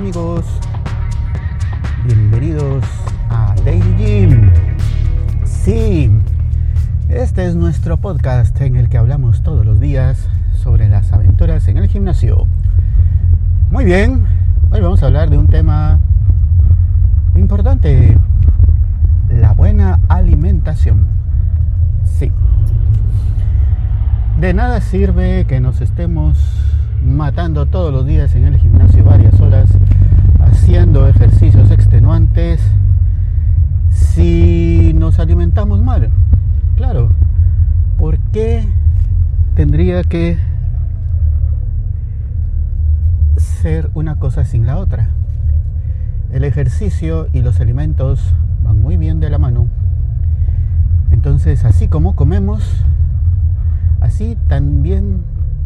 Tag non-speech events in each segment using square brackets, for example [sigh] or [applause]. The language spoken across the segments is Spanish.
amigos, bienvenidos a Daily Gym. Sí, este es nuestro podcast en el que hablamos todos los días sobre las aventuras en el gimnasio. Muy bien, hoy vamos a hablar de un tema importante, la buena alimentación. Sí. De nada sirve que nos estemos matando todos los días en el gimnasio varias horas haciendo ejercicios extenuantes si nos alimentamos mal. Claro, ¿por qué tendría que ser una cosa sin la otra? El ejercicio y los alimentos van muy bien de la mano. Entonces, así como comemos, así también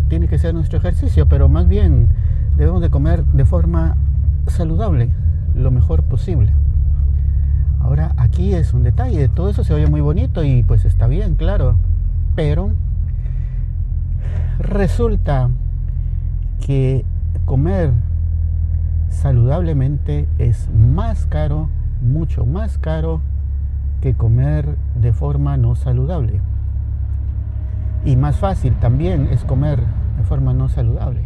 tiene que ser nuestro ejercicio, pero más bien debemos de comer de forma saludable, lo mejor posible. Ahora aquí es un detalle, todo eso se oye muy bonito y pues está bien, claro, pero resulta que comer saludablemente es más caro, mucho más caro que comer de forma no saludable. Y más fácil también es comer de forma no saludable.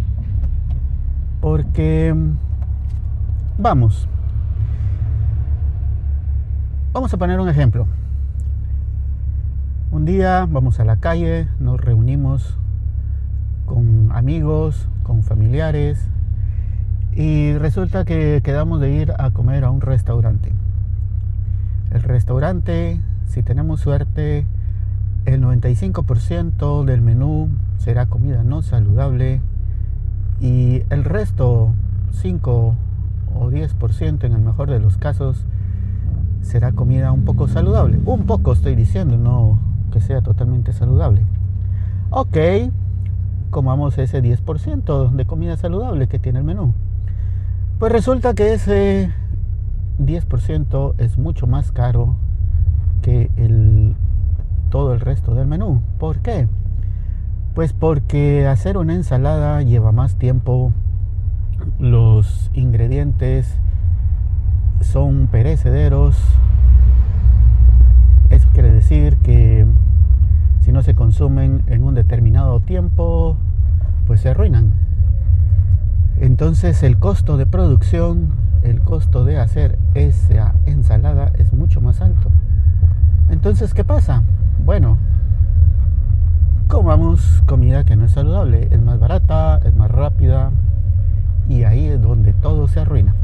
Porque, vamos, vamos a poner un ejemplo. Un día vamos a la calle, nos reunimos con amigos, con familiares y resulta que quedamos de ir a comer a un restaurante. El restaurante, si tenemos suerte, el 95% del menú será comida no saludable y el resto, 5 o 10% en el mejor de los casos, será comida un poco saludable. Un poco estoy diciendo, no que sea totalmente saludable. Ok, comamos ese 10% de comida saludable que tiene el menú. Pues resulta que ese 10% es mucho más caro que el todo el resto del menú. ¿Por qué? Pues porque hacer una ensalada lleva más tiempo, los ingredientes son perecederos, eso quiere decir que si no se consumen en un determinado tiempo, pues se arruinan. Entonces el costo de producción, el costo de hacer esa ensalada es mucho más alto. Entonces, ¿qué pasa? Bueno, comamos comida que no es saludable, es más barata, es más rápida y ahí es donde todo se arruina.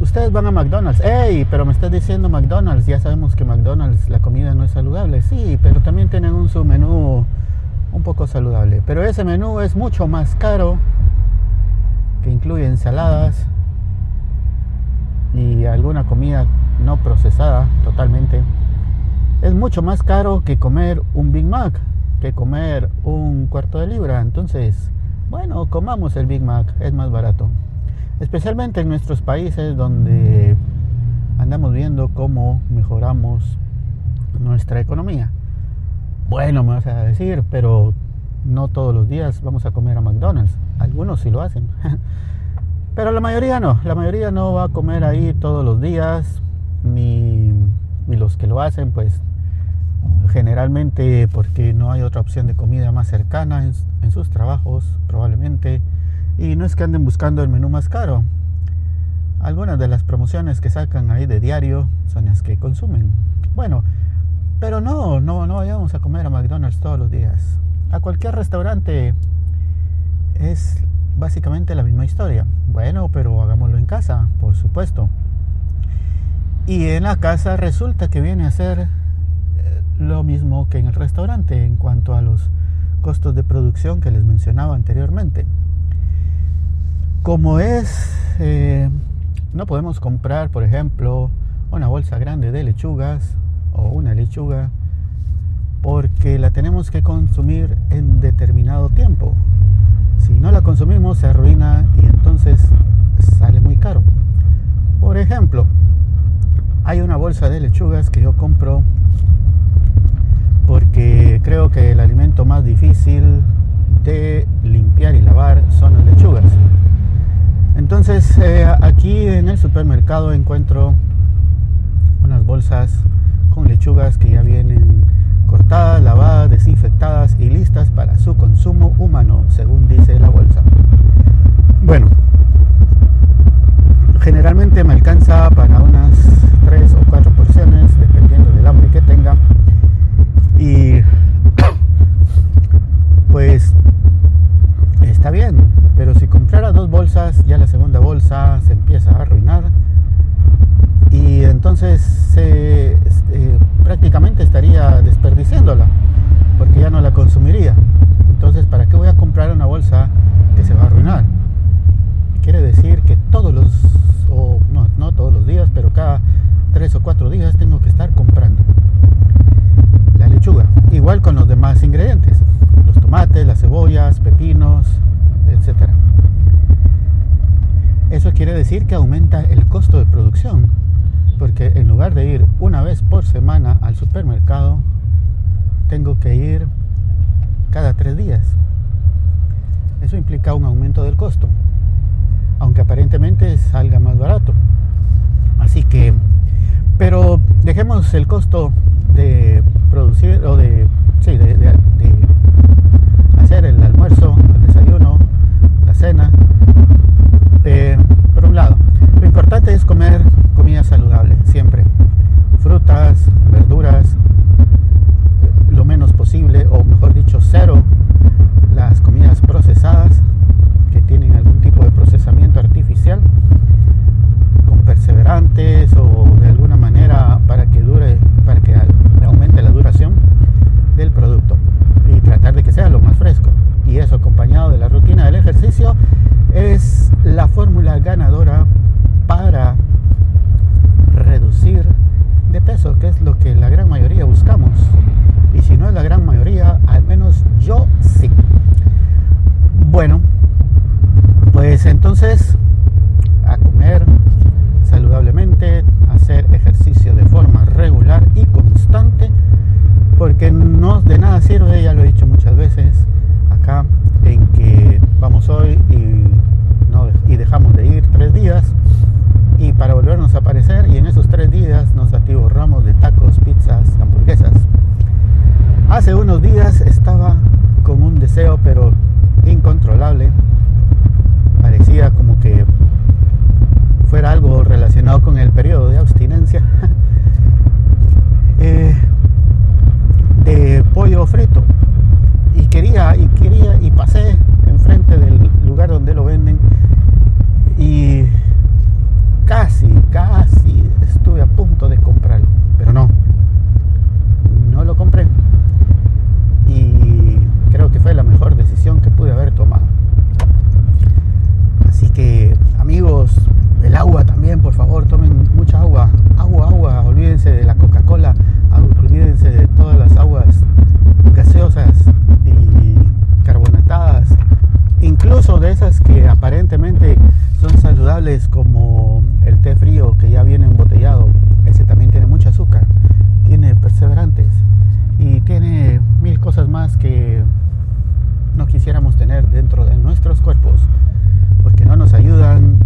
Ustedes van a McDonald's, ¡Ey! Pero me estás diciendo McDonald's, ya sabemos que McDonald's la comida no es saludable, sí, pero también tienen un su menú un poco saludable. Pero ese menú es mucho más caro, que incluye ensaladas y alguna comida no procesada totalmente es mucho más caro que comer un Big Mac, que comer un cuarto de libra. Entonces, bueno, comamos el Big Mac, es más barato. Especialmente en nuestros países donde andamos viendo cómo mejoramos nuestra economía. Bueno, me vas a decir, pero no todos los días vamos a comer a McDonald's. Algunos sí lo hacen. [laughs] Pero la mayoría no. La mayoría no va a comer ahí todos los días. Ni, ni los que lo hacen, pues generalmente porque no hay otra opción de comida más cercana en, sus trabajos probablemente. Y no es que anden buscando el menú más caro. Algunas de las promociones que sacan ahí de diario son las que consumen. Bueno pero no no no vayamos a comer a McDonald's todos los días. A cualquier restaurante es básicamente la misma historia. Bueno pero hagámoslo en casa por supuesto. Y en la casa resulta que viene a ser lo mismo que en el restaurante en cuanto a los costos de producción que les mencionaba anteriormente. Como es, eh, no podemos comprar, por ejemplo, una bolsa grande de lechugas o una lechuga porque la tenemos que consumir en determinado tiempo. Si no la consumimos se arruina y entonces sale muy caro. Por ejemplo, hay una bolsa de lechugas que yo compro porque creo que el alimento más difícil de limpiar y lavar son las lechugas. Entonces eh, aquí en el supermercado encuentro unas bolsas con lechugas que ya vienen cortadas, lavadas, desinfectadas y listas para su consumo humano, según dice la bolsa. Bueno, generalmente me alcanza para unas 3 o 4 porciones, dependiendo del hambre que tenga. Y pues está bien, pero si comprara dos bolsas, ya la segunda bolsa se empieza a arruinar y entonces eh, prácticamente estaría desperdiciándola porque ya no la consumiría. Entonces, ¿para qué voy a comprar una bolsa que se va a arruinar? Quiere decir que todos los, o no, no todos los días, pero cada tres o cuatro días tengo que estar comprando la lechuga. Igual con los demás ingredientes, los tomates, las cebollas, pepinos, etc. Eso decir que aumenta el costo de producción porque en lugar de ir una vez por semana al supermercado, tengo que ir cada tres días. Eso implica un aumento del costo, aunque aparentemente salga más barato. Así que, pero dejemos el costo de producir o de, sí, de, hacer el almuerzo, el desayuno, la cena, un lado. Lo importante es comer comida saludable, siempre. Frutas, verduras, lo menos posible, o mejor dicho, cero las comidas procesadas que tienen algún tipo de procesamiento artificial con perseverantes o de alguna manera para que dure, para que aumente la duración del producto y tratar de que sea lo más fresco. Y eso acompañado de la rutina del ejercicio es la fórmula ganadora para reducir de peso, que es lo que la gran mayoría buscamos. Y si no es la gran mayoría, al menos yo sí. Bueno, pues entonces a comer saludablemente, hacer ejercicio de forma regular y constante, porque no de nada sirve, ya lo he dicho muchas veces acá, en que vamos hoy y, no, y dejamos de ir tres días y para volvernos a aparecer y en esos tres días nos atiborramos de tacos, pizzas, hamburguesas. Hace unos días estaba con un deseo pero incontrolable, como que fuera algo relacionado con el periodo de abstinencia, [laughs] eh, de pollo frito. Y quería, y quería, y pasé enfrente del lugar donde lo venden y casi, casi estuve a punto de comprarlo, pero no, no lo compré. Y creo que fue la mejor decisión que pude haber tomado. Así que amigos, el agua también, por favor, tomen mucha agua, agua, agua, olvídense de la Coca-Cola, olvídense de todas las aguas gaseosas y carbonatadas, esas que aparentemente son saludables como el té frío que ya viene embotellado. Ese también tiene mucho azúcar, tiene perseverantes y tiene mil cosas más que no quisiéramos tener dentro de nuestros cuerpos porque no nos ayudan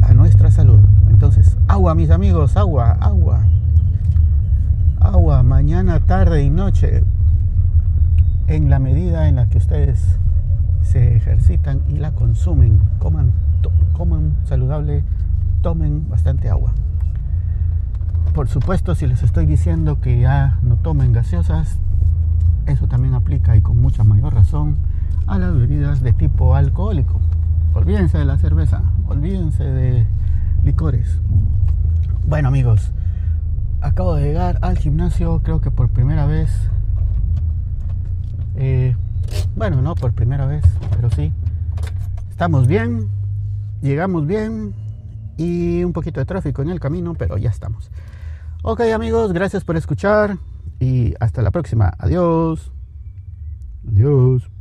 a nuestra salud. Entonces, agua, mis amigos, agua, agua. Agua mañana, tarde y noche en la medida en la que ustedes se ejercitan y la consumen, coman, coman saludable, tomen bastante agua. Por supuesto, si les estoy diciendo que ya no tomen gaseosas, eso también aplica y con mucha mayor razón a las bebidas de tipo alcohólico. Olvídense de la cerveza, olvídense de licores. Bueno amigos, acabo de llegar al gimnasio, creo que por primera vez. Eh, bueno, no por primera vez, pero sí. Estamos bien, llegamos bien y un poquito de tráfico en el camino, pero ya estamos. Ok amigos, gracias por escuchar y hasta la próxima. Adiós. Adiós.